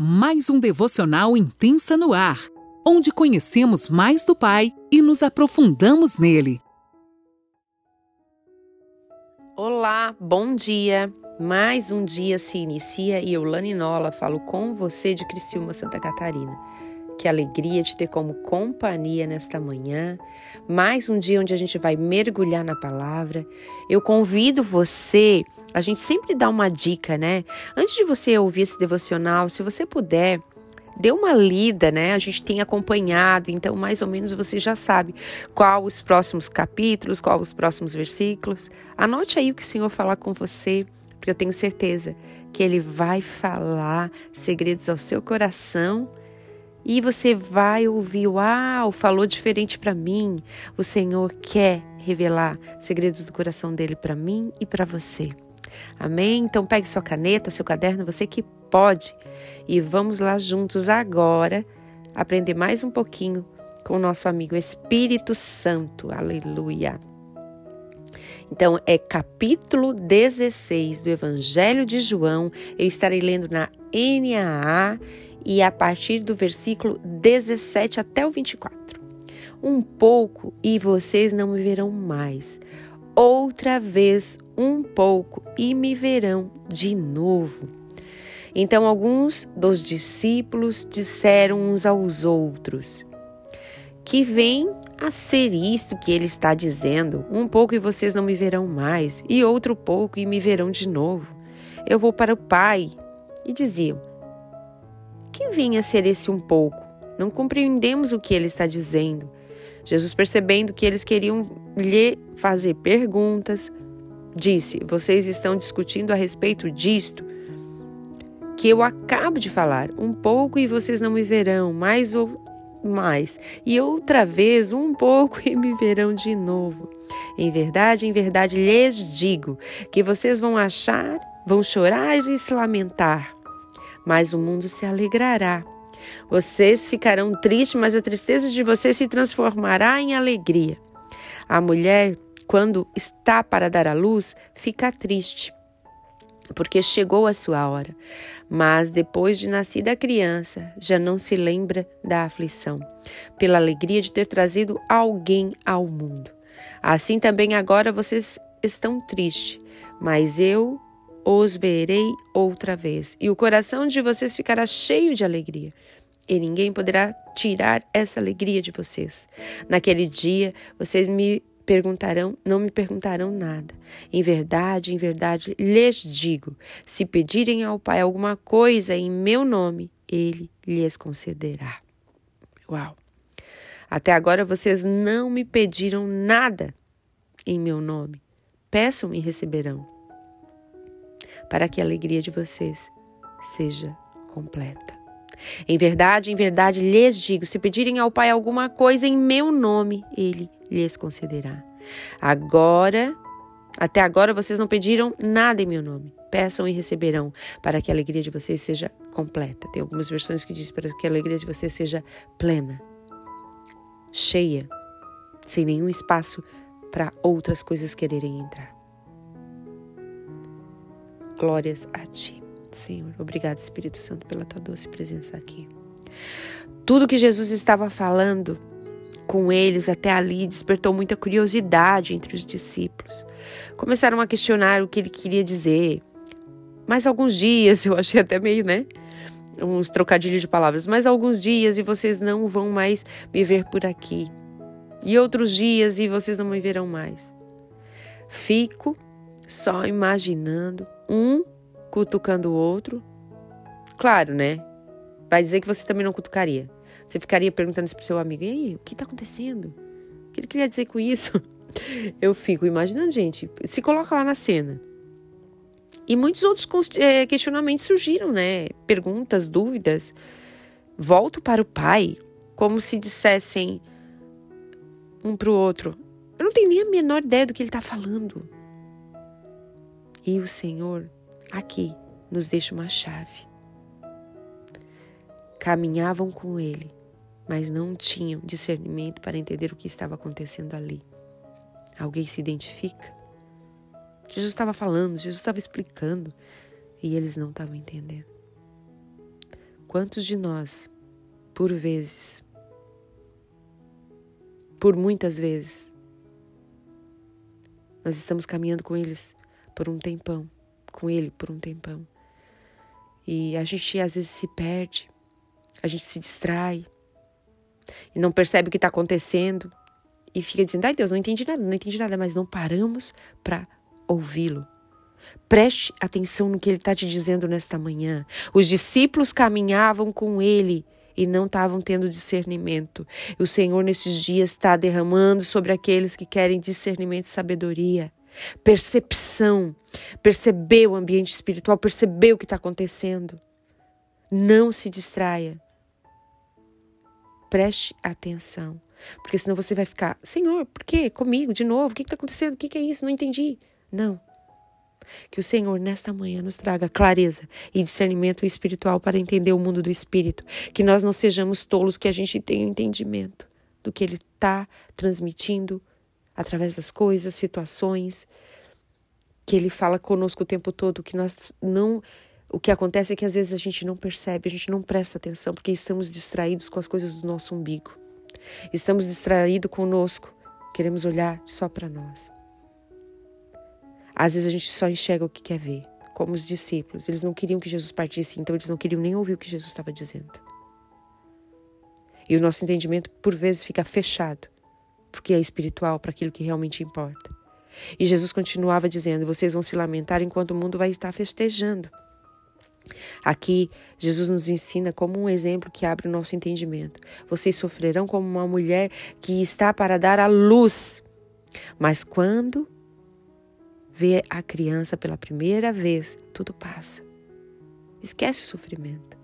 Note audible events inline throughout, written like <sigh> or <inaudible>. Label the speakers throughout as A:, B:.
A: mais um devocional intensa no ar, onde conhecemos mais do Pai e nos aprofundamos nele.
B: Olá, bom dia. Mais um dia se inicia e eu, Lani Nola, falo com você de Criciúma, Santa Catarina. Que alegria de ter como companhia nesta manhã. Mais um dia onde a gente vai mergulhar na palavra. Eu convido você, a gente sempre dá uma dica, né? Antes de você ouvir esse devocional, se você puder, dê uma lida, né? A gente tem acompanhado, então mais ou menos você já sabe qual os próximos capítulos, qual os próximos versículos. Anote aí o que o Senhor falar com você, porque eu tenho certeza que ele vai falar segredos ao seu coração e você vai ouvir, uau, falou diferente para mim. O Senhor quer revelar segredos do coração dele para mim e para você. Amém? Então pegue sua caneta, seu caderno, você que pode. E vamos lá juntos agora aprender mais um pouquinho com o nosso amigo Espírito Santo. Aleluia. Então, é capítulo 16 do Evangelho de João. Eu estarei lendo na NAA e a partir do versículo 17 até o 24. Um pouco e vocês não me verão mais. Outra vez, um pouco e me verão de novo. Então, alguns dos discípulos disseram uns aos outros: Que vem a ser isto que ele está dizendo: Um pouco e vocês não me verão mais, e outro pouco e me verão de novo. Eu vou para o Pai. E diziam: que vinha a ser esse um pouco? Não compreendemos o que ele está dizendo. Jesus, percebendo que eles queriam lhe fazer perguntas, disse: Vocês estão discutindo a respeito disto que eu acabo de falar. Um pouco e vocês não me verão, mais ou mais, e outra vez um pouco e me verão de novo. Em verdade, em verdade lhes digo que vocês vão achar, vão chorar e se lamentar, mas o mundo se alegrará. Vocês ficarão tristes, mas a tristeza de vocês se transformará em alegria. A mulher, quando está para dar à luz, fica triste, porque chegou a sua hora. Mas depois de nascida a criança, já não se lembra da aflição, pela alegria de ter trazido alguém ao mundo. Assim também agora vocês estão tristes, mas eu os verei outra vez, e o coração de vocês ficará cheio de alegria. E ninguém poderá tirar essa alegria de vocês. Naquele dia, vocês me perguntarão, não me perguntarão nada. Em verdade, em verdade, lhes digo: se pedirem ao Pai alguma coisa em meu nome, ele lhes concederá. Uau! Até agora vocês não me pediram nada em meu nome. Peçam e receberão para que a alegria de vocês seja completa. Em verdade, em verdade lhes digo: se pedirem ao Pai alguma coisa em meu nome, ele lhes concederá. Agora, até agora vocês não pediram nada em meu nome. Peçam e receberão, para que a alegria de vocês seja completa. Tem algumas versões que diz para que a alegria de vocês seja plena, cheia, sem nenhum espaço para outras coisas quererem entrar. Glórias a Ti, Senhor. Obrigado, Espírito Santo, pela Tua doce presença aqui. Tudo que Jesus estava falando com eles até ali despertou muita curiosidade entre os discípulos. Começaram a questionar o que ele queria dizer. Mais alguns dias, <laughs> eu achei até meio, né? Uns trocadilhos de palavras. Mais alguns dias e vocês não vão mais me ver por aqui. E outros dias e vocês não me verão mais. Fico só imaginando um cutucando o outro. Claro, né? Vai dizer que você também não cutucaria. Você ficaria perguntando para o seu amigo: e aí, o que está acontecendo? O que ele queria dizer com isso? <laughs> Eu fico imaginando, gente, se coloca lá na cena. E muitos outros eh, questionamentos surgiram, né? Perguntas, dúvidas. Volto para o pai, como se dissessem um para o outro: Eu não tenho nem a menor ideia do que ele está falando. E o Senhor aqui nos deixa uma chave. Caminhavam com Ele, mas não tinham discernimento para entender o que estava acontecendo ali. Alguém se identifica? Jesus estava falando, Jesus estava explicando e eles não estavam entendendo. Quantos de nós, por vezes, por muitas vezes, nós estamos caminhando com eles por um tempão, com ele por um tempão. E a gente às vezes se perde, a gente se distrai e não percebe o que está acontecendo e fica dizendo: ai Deus, não entendi nada, não entendi nada, mas não paramos para ouvi-lo. Preste atenção no que ele está te dizendo nesta manhã. Os discípulos caminhavam com ele e não estavam tendo discernimento. O Senhor, nesses dias, está derramando sobre aqueles que querem discernimento e sabedoria. Percepção, perceber o ambiente espiritual, perceber o que está acontecendo. Não se distraia. Preste atenção. Porque senão você vai ficar, Senhor, por quê? Comigo, de novo? O que está acontecendo? O que, é isso? Não entendi. Não. Que o Senhor, nesta manhã, nos traga clareza e discernimento espiritual para entender o mundo do espírito. Que nós não sejamos tolos, que a gente tenha um entendimento do que Ele está transmitindo através das coisas, situações. Que Ele fala conosco o tempo todo, que nós não. O que acontece é que às vezes a gente não percebe, a gente não presta atenção, porque estamos distraídos com as coisas do nosso umbigo. Estamos distraídos conosco, queremos olhar só para nós. Às vezes a gente só enxerga o que quer ver, como os discípulos. Eles não queriam que Jesus partisse, então eles não queriam nem ouvir o que Jesus estava dizendo. E o nosso entendimento, por vezes, fica fechado, porque é espiritual para aquilo que realmente importa. E Jesus continuava dizendo: Vocês vão se lamentar enquanto o mundo vai estar festejando. Aqui, Jesus nos ensina como um exemplo que abre o nosso entendimento. Vocês sofrerão como uma mulher que está para dar à luz. Mas quando vê a criança pela primeira vez, tudo passa. Esquece o sofrimento.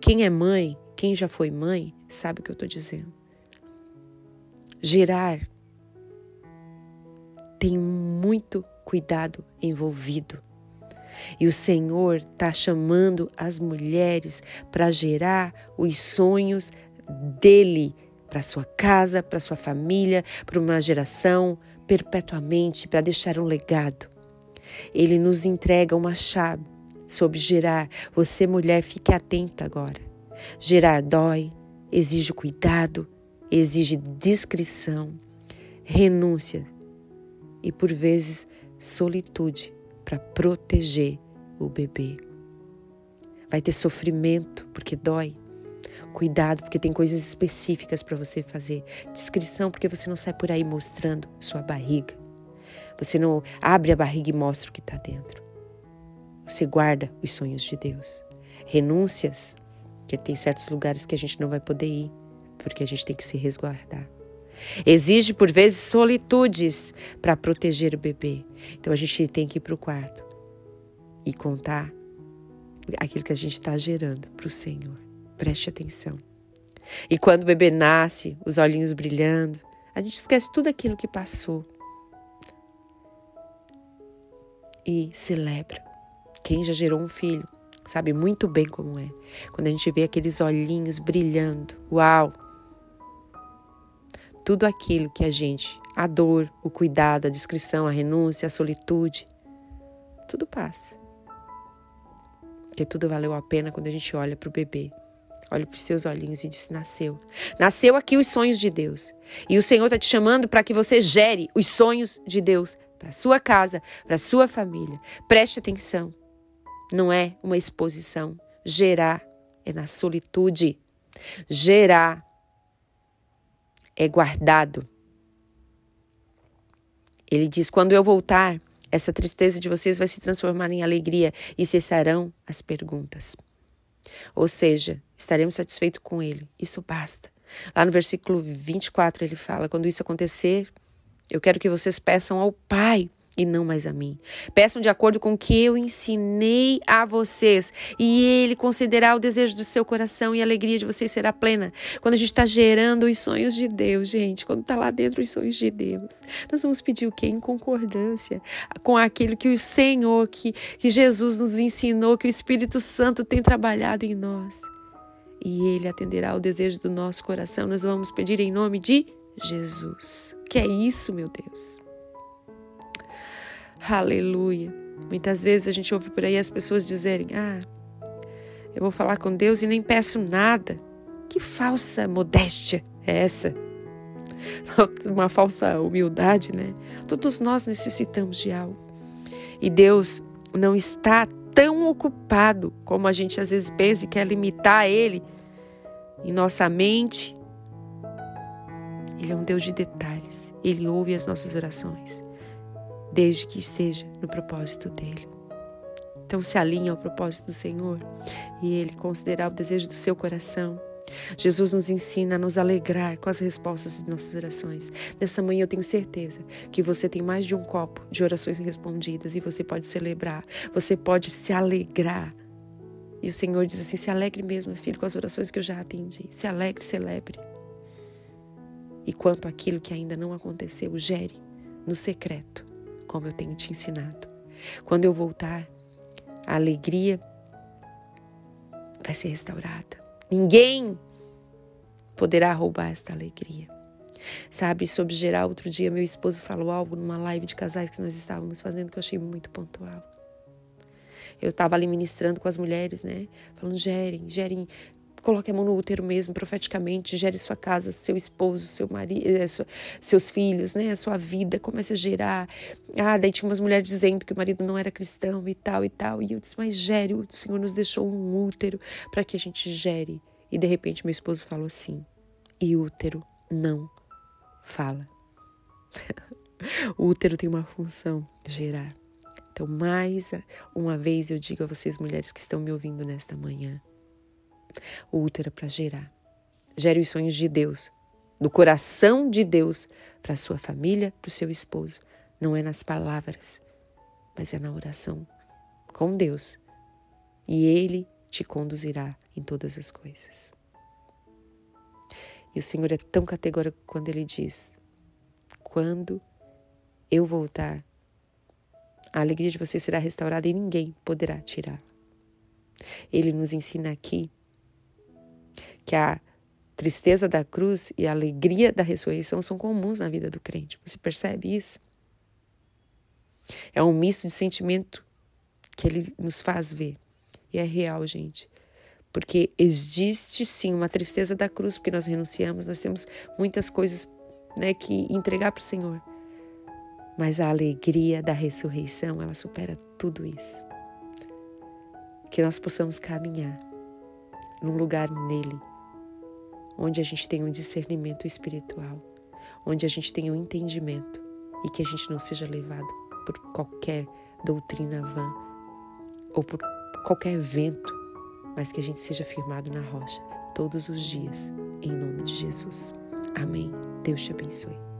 B: Quem é mãe, quem já foi mãe, sabe o que eu estou dizendo. Gerar tem muito cuidado envolvido. E o Senhor está chamando as mulheres para gerar os sonhos dele para sua casa, para sua família, para uma geração perpetuamente, para deixar um legado. Ele nos entrega uma chave sobre gerar. Você, mulher, fique atenta agora. Gerar dói, exige cuidado, exige discrição, renúncia e, por vezes, solitude para proteger o bebê. Vai ter sofrimento porque dói. Cuidado, porque tem coisas específicas para você fazer. Discrição, porque você não sai por aí mostrando sua barriga. Você não abre a barriga e mostra o que está dentro. Você guarda os sonhos de Deus. Renúncias, que tem certos lugares que a gente não vai poder ir, porque a gente tem que se resguardar. Exige, por vezes, solitudes para proteger o bebê. Então a gente tem que ir para o quarto e contar aquilo que a gente está gerando para o Senhor. Preste atenção. E quando o bebê nasce, os olhinhos brilhando, a gente esquece tudo aquilo que passou e celebra. Quem já gerou um filho sabe muito bem como é. Quando a gente vê aqueles olhinhos brilhando, uau! Tudo aquilo que a gente, a dor, o cuidado, a discrição, a renúncia, a solitude, tudo passa. Porque tudo valeu a pena quando a gente olha para o bebê, olha para os seus olhinhos e diz: Nasceu. Nasceu aqui os sonhos de Deus. E o Senhor está te chamando para que você gere os sonhos de Deus para sua casa, para sua família. Preste atenção. Não é uma exposição. Gerar é na solitude. Gerar é guardado. Ele diz: Quando eu voltar, essa tristeza de vocês vai se transformar em alegria e cessarão as perguntas. Ou seja, estaremos satisfeitos com ele. Isso basta. Lá no versículo 24 ele fala: Quando isso acontecer, eu quero que vocês peçam ao Pai e não mais a mim. Peçam de acordo com o que eu ensinei a vocês, e Ele concederá o desejo do seu coração e a alegria de vocês será plena. Quando a gente está gerando os sonhos de Deus, gente, quando está lá dentro os sonhos de Deus, nós vamos pedir o quê? Em concordância com aquilo que o Senhor, que, que Jesus nos ensinou, que o Espírito Santo tem trabalhado em nós. E Ele atenderá o desejo do nosso coração. Nós vamos pedir em nome de Jesus. Que é isso, meu Deus? Aleluia. Muitas vezes a gente ouve por aí as pessoas dizerem: Ah, eu vou falar com Deus e nem peço nada. Que falsa modéstia é essa? <laughs> Uma falsa humildade, né? Todos nós necessitamos de algo. E Deus não está tão ocupado como a gente às vezes pensa e quer limitar Ele em nossa mente. Ele é um Deus de detalhes. Ele ouve as nossas orações, desde que esteja no propósito dele. Então se alinhe ao propósito do Senhor e Ele considerar o desejo do seu coração. Jesus nos ensina a nos alegrar com as respostas de nossas orações. Nessa manhã eu tenho certeza que você tem mais de um copo de orações respondidas e você pode celebrar, você pode se alegrar. E o Senhor diz assim: se alegre mesmo, filho, com as orações que eu já atendi. Se alegre, celebre. E quanto àquilo que ainda não aconteceu, gere no secreto, como eu tenho te ensinado. Quando eu voltar, a alegria vai ser restaurada. Ninguém poderá roubar esta alegria. Sabe, sobre geral, outro dia meu esposo falou algo numa live de casais que nós estávamos fazendo que eu achei muito pontual. Eu estava ali ministrando com as mulheres, né? Falando, gerem, gerem Coloque a mão no útero mesmo, profeticamente, gere sua casa, seu esposo, seu marido, eh, seus filhos, né? A sua vida, comece a gerar. Ah, daí tinha umas mulheres dizendo que o marido não era cristão e tal e tal. E eu disse, mas gere, o Senhor nos deixou um útero para que a gente gere. E de repente meu esposo falou assim: e útero não fala. <laughs> o útero tem uma função, gerar. Então, mais uma vez eu digo a vocês, mulheres que estão me ouvindo nesta manhã, o útero é para gerar. Gere os sonhos de Deus, do coração de Deus para sua família, para o seu esposo. Não é nas palavras, mas é na oração com Deus. E Ele te conduzirá em todas as coisas. E o Senhor é tão categórico quando Ele diz: Quando eu voltar, a alegria de você será restaurada e ninguém poderá tirá-la. Ele nos ensina aqui que a tristeza da cruz e a alegria da ressurreição são comuns na vida do crente. Você percebe isso? É um misto de sentimento que ele nos faz ver. E é real, gente. Porque existe sim uma tristeza da cruz, porque nós renunciamos, nós temos muitas coisas né, que entregar para o Senhor. Mas a alegria da ressurreição, ela supera tudo isso. Que nós possamos caminhar num lugar nele onde a gente tenha um discernimento espiritual, onde a gente tenha um entendimento e que a gente não seja levado por qualquer doutrina vã ou por qualquer vento, mas que a gente seja firmado na rocha todos os dias, em nome de Jesus. Amém. Deus te abençoe.